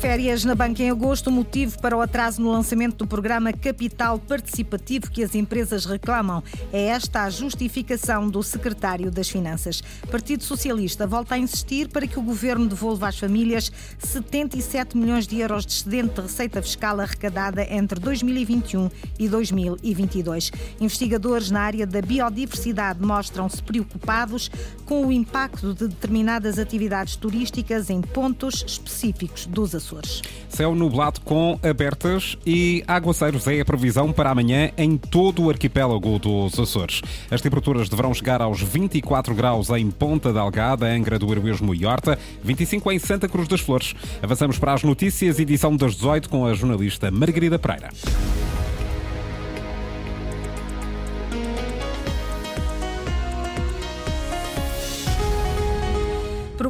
Férias na banca em agosto, motivo para o atraso no lançamento do programa Capital Participativo que as empresas reclamam. É esta a justificação do secretário das Finanças. Partido Socialista volta a insistir para que o governo devolva às famílias 77 milhões de euros de excedente de receita fiscal arrecadada entre 2021 e 2022. Investigadores na área da biodiversidade mostram-se preocupados com o impacto de determinadas atividades turísticas em pontos específicos dos Açores. Açores. Céu nublado com abertas e aguaceiros é a previsão para amanhã em todo o arquipélago dos Açores. As temperaturas deverão chegar aos 24 graus em Ponta Delgada, Angra do Heroísmo e Horta, 25 em Santa Cruz das Flores. Avançamos para as notícias, edição das 18 com a jornalista Margarida Pereira.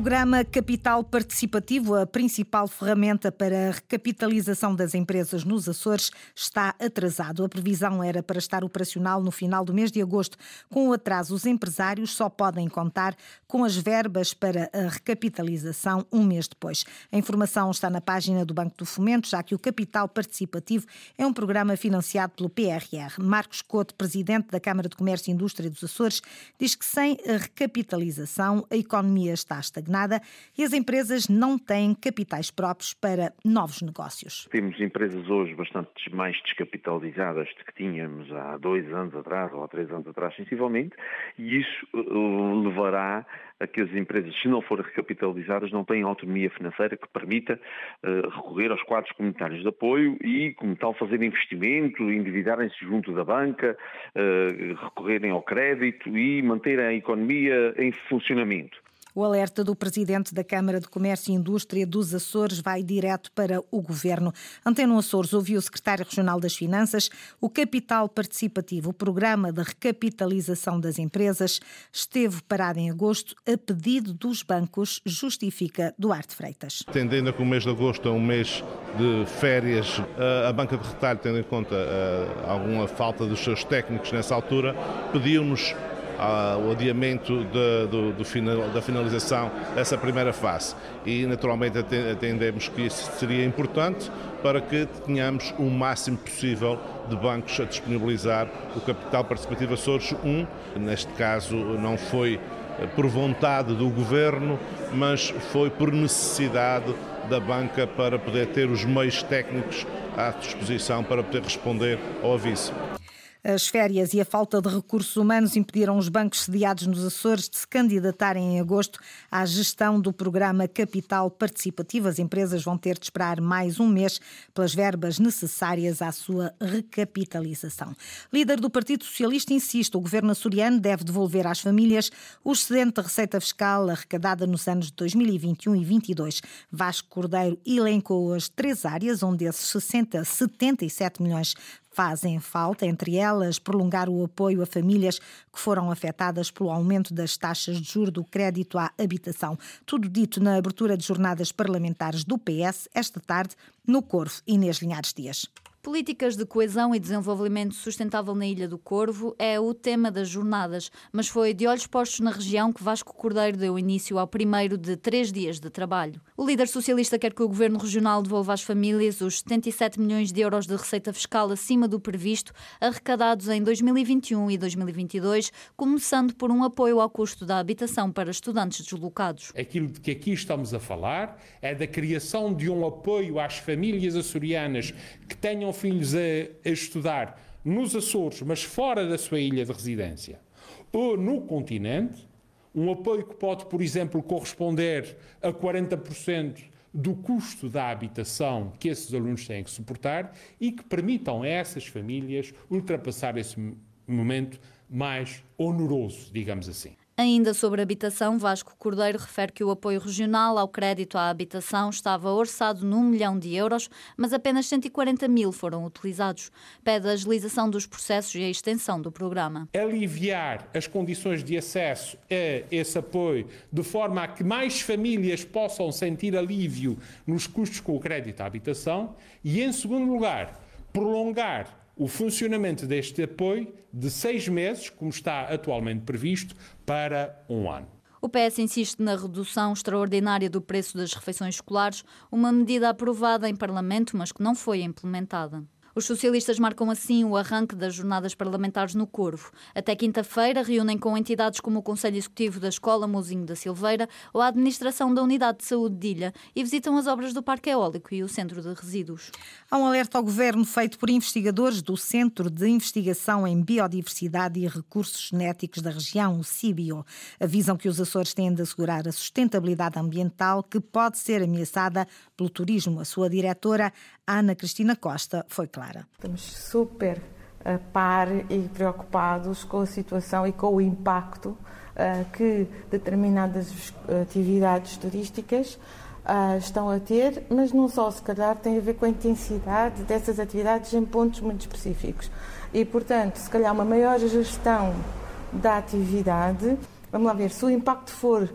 Programa Capital Participativo, a principal ferramenta para a recapitalização das empresas nos Açores, está atrasado. A previsão era para estar operacional no final do mês de agosto. Com o atraso, os empresários só podem contar com as verbas para a recapitalização um mês depois. A informação está na página do Banco do Fomento, já que o Capital Participativo é um programa financiado pelo PRR. Marcos Couto, presidente da Câmara de Comércio e Indústria dos Açores, diz que sem a recapitalização a economia está estagnada estagnada e as empresas não têm capitais próprios para novos negócios. Temos empresas hoje bastante mais descapitalizadas do que tínhamos há dois anos atrás ou há três anos atrás, sensivelmente, e isso uh, levará a que as empresas, se não forem recapitalizadas, não tenham autonomia financeira que permita uh, recorrer aos quadros comunitários de apoio e, como tal, fazer investimento, endividarem-se junto da banca, uh, recorrerem ao crédito e manterem a economia em funcionamento. O alerta do presidente da Câmara de Comércio e Indústria dos Açores vai direto para o governo. Anteno Açores ouviu o secretário regional das Finanças. O capital participativo, o programa de recapitalização das empresas, esteve parado em agosto a pedido dos bancos, justifica Duarte Freitas. Tendendo a que o mês de agosto é um mês de férias, a banca de retalho, tendo em conta eh, alguma falta dos seus técnicos nessa altura, pediu-nos o adiamento de, do, do final, da finalização dessa primeira fase. E, naturalmente, atendemos que isso seria importante para que tenhamos o máximo possível de bancos a disponibilizar o capital participativo Açores 1. Neste caso, não foi por vontade do governo, mas foi por necessidade da banca para poder ter os meios técnicos à disposição para poder responder ao aviso. As férias e a falta de recursos humanos impediram os bancos sediados nos Açores de se candidatarem em agosto à gestão do programa Capital Participativo. As empresas vão ter de esperar mais um mês pelas verbas necessárias à sua recapitalização. Líder do Partido Socialista insiste: o governo açoriano deve devolver às famílias o excedente da receita fiscal arrecadada nos anos de 2021 e 2022. Vasco Cordeiro elencou as três áreas onde esses 60, 77 milhões fazem falta, entre elas prolongar o apoio a famílias que foram afetadas pelo aumento das taxas de juros do crédito à habitação. Tudo dito na abertura de jornadas parlamentares do PS esta tarde no Corvo. Inês Linhares Dias. Políticas de coesão e desenvolvimento sustentável na Ilha do Corvo é o tema das jornadas, mas foi de olhos postos na região que Vasco Cordeiro deu início ao primeiro de três dias de trabalho. O líder socialista quer que o governo regional devolva às famílias os 77 milhões de euros de receita fiscal acima do previsto, arrecadados em 2021 e 2022, começando por um apoio ao custo da habitação para estudantes deslocados. Aquilo de que aqui estamos a falar é da criação de um apoio às famílias açorianas que tenham filhos a, a estudar nos Açores, mas fora da sua ilha de residência, ou no continente, um apoio que pode, por exemplo, corresponder a 40% do custo da habitação que esses alunos têm que suportar e que permitam a essas famílias ultrapassar esse momento mais oneroso, digamos assim. Ainda sobre habitação, Vasco Cordeiro refere que o apoio regional ao crédito à habitação estava orçado num milhão de euros, mas apenas 140 mil foram utilizados. Pede a agilização dos processos e a extensão do programa. Aliviar as condições de acesso a esse apoio, de forma a que mais famílias possam sentir alívio nos custos com o crédito à habitação. E, em segundo lugar, prolongar o funcionamento deste apoio de seis meses, como está atualmente previsto, para um ano. O PS insiste na redução extraordinária do preço das refeições escolares, uma medida aprovada em Parlamento, mas que não foi implementada. Os socialistas marcam assim o arranque das jornadas parlamentares no Corvo. Até quinta-feira reúnem com entidades como o Conselho Executivo da Escola Mozinho da Silveira ou a Administração da Unidade de Saúde de Ilha e visitam as obras do Parque Eólico e o Centro de Resíduos. Há um alerta ao Governo feito por investigadores do Centro de Investigação em Biodiversidade e Recursos Genéticos da região, o CIBIO. Avisam que os Açores têm de assegurar a sustentabilidade ambiental que pode ser ameaçada pelo turismo. A sua diretora, Ana Cristina Costa, foi clara clara. Estamos super a par e preocupados com a situação e com o impacto uh, que determinadas atividades turísticas estão a ter, mas não só, se calhar tem a ver com a intensidade dessas atividades em pontos muito específicos. E, portanto, se calhar uma maior gestão da atividade, vamos lá ver, se o impacto for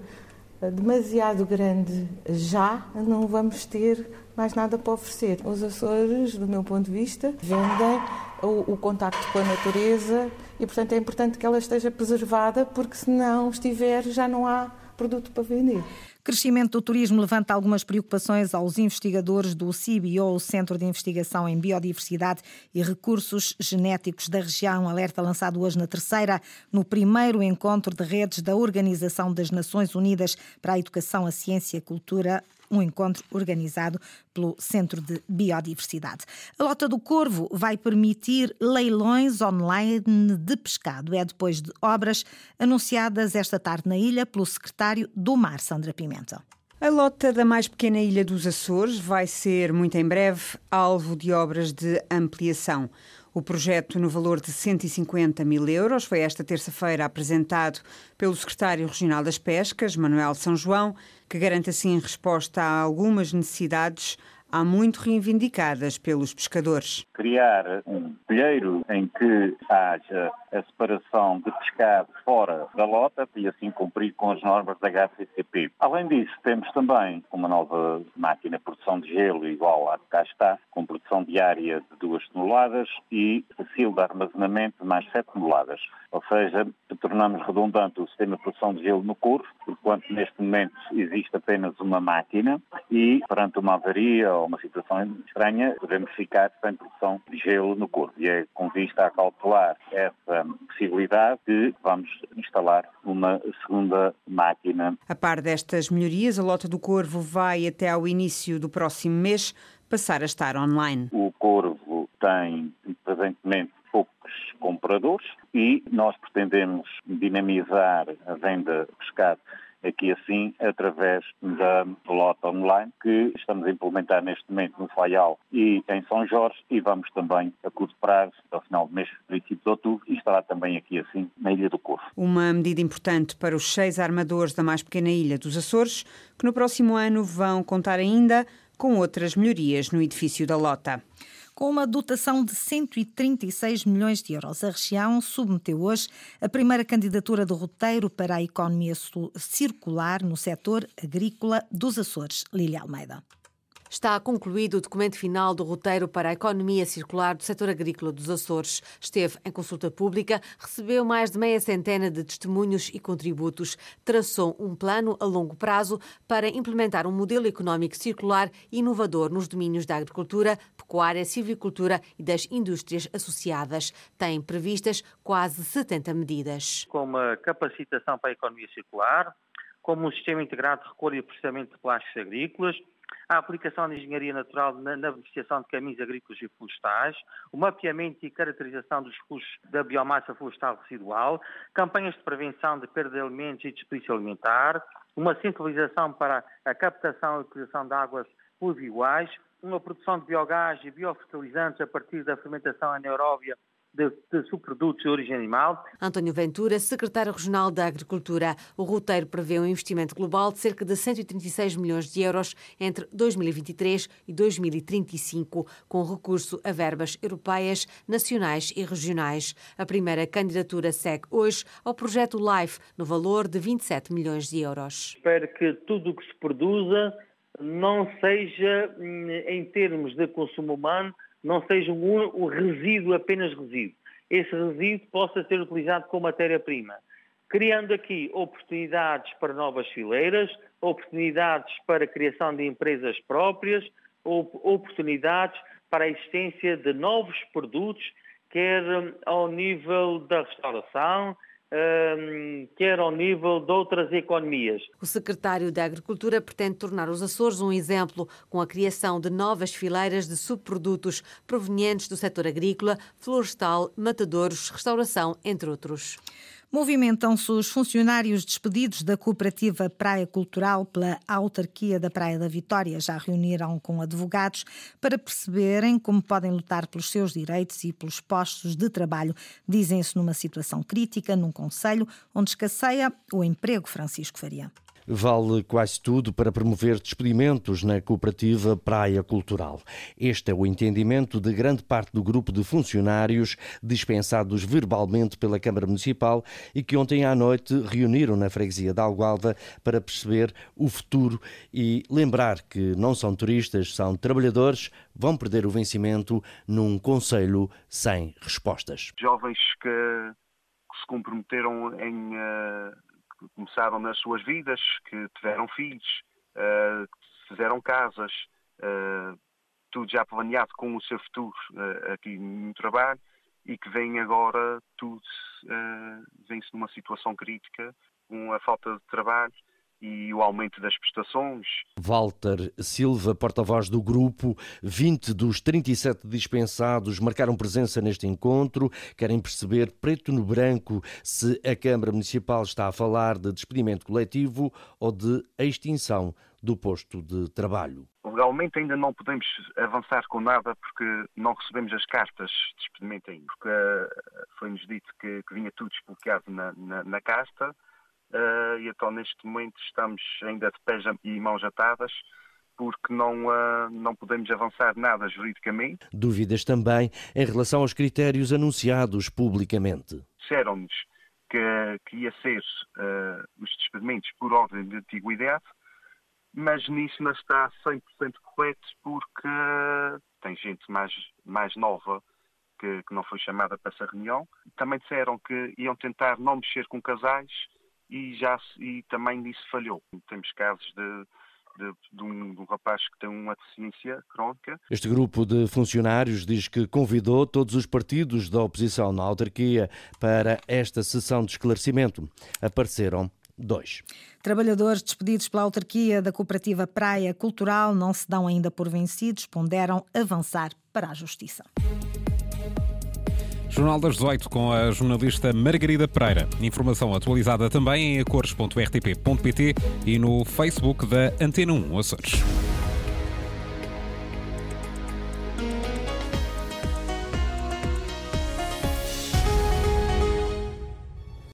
eh, demasiado grande já, não vamos ter mais nada para oferecer. Os Açores, do meu ponto de vista, vendem o, o contacto com a natureza e, portanto, é importante que ela esteja preservada, porque se não estiver, já não há produto para vender. Crescimento do turismo levanta algumas preocupações aos investigadores do CIBIO, o Centro de Investigação em Biodiversidade e Recursos Genéticos da região. Alerta lançado hoje na terceira, no primeiro encontro de redes da Organização das Nações Unidas para a Educação, a Ciência a Cultura um encontro organizado pelo Centro de Biodiversidade. A Lota do Corvo vai permitir leilões online de pescado. É depois de obras anunciadas esta tarde na ilha pelo secretário do Mar, Sandra Pimenta. A lota da mais pequena ilha dos Açores vai ser, muito em breve, alvo de obras de ampliação. O projeto, no valor de 150 mil euros, foi esta terça-feira apresentado pelo secretário regional das Pescas, Manuel São João, que garante assim resposta a algumas necessidades há muito reivindicadas pelos pescadores. Criar um pilheiro em que haja a separação de pescado fora da lota e assim cumprir com as normas da HCCP. Além disso, temos também uma nova máquina de produção de gelo igual à que cá está, com produção diária de 2 toneladas e facil de armazenamento de mais 7 toneladas. Ou seja, tornamos redundante o sistema de produção de gelo no curso, enquanto neste momento existe apenas uma máquina e, perante uma avaria uma situação estranha, podemos ficar sem produção de gelo no curso. E é com vista a calcular essa possibilidade que vamos instalar uma segunda máquina. A par destas melhorias, a Lota do Corvo vai até ao início do próximo mês passar a estar online. O Corvo tem presentemente poucos compradores e nós pretendemos dinamizar a venda de pescado aqui assim através da lota online que estamos a implementar neste momento no Faial e em São Jorge e vamos também a curto prazo, ao final do mês, princípio de outubro, e estará também aqui assim na Ilha do Corvo. Uma medida importante para os seis armadores da mais pequena ilha dos Açores, que no próximo ano vão contar ainda com outras melhorias no edifício da Lota. Com uma dotação de 136 milhões de euros, a região submeteu hoje a primeira candidatura do roteiro para a economia circular no setor agrícola dos Açores. Lília Almeida. Está concluído o documento final do roteiro para a economia circular do setor agrícola dos Açores. Esteve em consulta pública, recebeu mais de meia centena de testemunhos e contributos. Traçou um plano a longo prazo para implementar um modelo económico circular inovador nos domínios da agricultura, pecuária, silvicultura e das indústrias associadas. Tem previstas quase 70 medidas. Com uma capacitação para a economia circular, como um sistema integrado de recolha e processamento de plásticos agrícolas, a aplicação de engenharia natural na, na beneficiação de caminhos agrícolas e florestais, o mapeamento e caracterização dos recursos da biomassa florestal residual, campanhas de prevenção de perda de alimentos e desperdício alimentar, uma sensibilização para a captação e utilização de águas pluvioais, uma produção de biogás e biofertilizantes a partir da fermentação anaeróbia de, de subprodutos de origem animal. António Ventura, secretário regional da Agricultura. O roteiro prevê um investimento global de cerca de 136 milhões de euros entre 2023 e 2035, com recurso a verbas europeias, nacionais e regionais. A primeira candidatura segue hoje ao projeto LIFE, no valor de 27 milhões de euros. Espero que tudo o que se produza não seja, hum, em termos de consumo humano, não seja um, um resíduo apenas resíduo. Esse resíduo possa ser utilizado como matéria-prima. criando aqui oportunidades para novas fileiras, oportunidades para a criação de empresas próprias, oportunidades para a existência de novos produtos, quer ao nível da restauração, quer ao nível de outras economias. O secretário da Agricultura pretende tornar os Açores um exemplo com a criação de novas fileiras de subprodutos provenientes do setor agrícola, florestal, matadouros, restauração, entre outros. Movimentam-se os funcionários despedidos da cooperativa Praia Cultural pela autarquia da Praia da Vitória. Já reuniram com advogados para perceberem como podem lutar pelos seus direitos e pelos postos de trabalho. Dizem-se numa situação crítica, num conselho onde escasseia o emprego, Francisco Faria vale quase tudo para promover despedimentos na cooperativa Praia Cultural. Este é o entendimento de grande parte do grupo de funcionários dispensados verbalmente pela Câmara Municipal e que ontem à noite reuniram na freguesia de Algualva para perceber o futuro e lembrar que não são turistas, são trabalhadores, vão perder o vencimento num conselho sem respostas. Jovens que se comprometeram em uh que começaram nas suas vidas, que tiveram filhos, uh, fizeram casas, uh, tudo já planeado com o seu futuro uh, aqui no trabalho e que vem agora tudo, vem-se numa situação crítica, com a falta de trabalho e o aumento das prestações. Walter Silva, porta-voz do grupo, 20 dos 37 dispensados marcaram presença neste encontro. Querem perceber, preto no branco, se a Câmara Municipal está a falar de despedimento coletivo ou de extinção do posto de trabalho. Legalmente ainda não podemos avançar com nada porque não recebemos as cartas de despedimento ainda. Porque eh, foi-nos dito que, que, vinha tudo desbloqueado na, na, na casta uh, e então neste momento estamos ainda de pés e mãos atadas porque não, uh, não podemos avançar nada juridicamente. Dúvidas também em relação aos critérios anunciados publicamente. Disseram-nos que, que ia ser uh, os despedimentos por ordem de antiguidade, mas nisso não está 100% correto porque tem gente mais, mais nova que, que não foi chamada para essa reunião. Também disseram que iam tentar não mexer com casais e, já, e também nisso falhou. Temos casos de, de, de, um, de, um, rapaz que tem uma deficiência crónica. Este grupo de funcionários diz que convidou todos os partidos da oposição na autarquia para esta sessão de esclarecimento. Apareceram dois. Trabalhadores despedidos pela autarquia da cooperativa Praia Cultural não se dão ainda por vencidos, ponderam avançar para a justiça. Jornal das 18 com a jornalista Margarida Pereira. Informação atualizada também em acores.rtp.pt e no Facebook da Antena 1 Açores.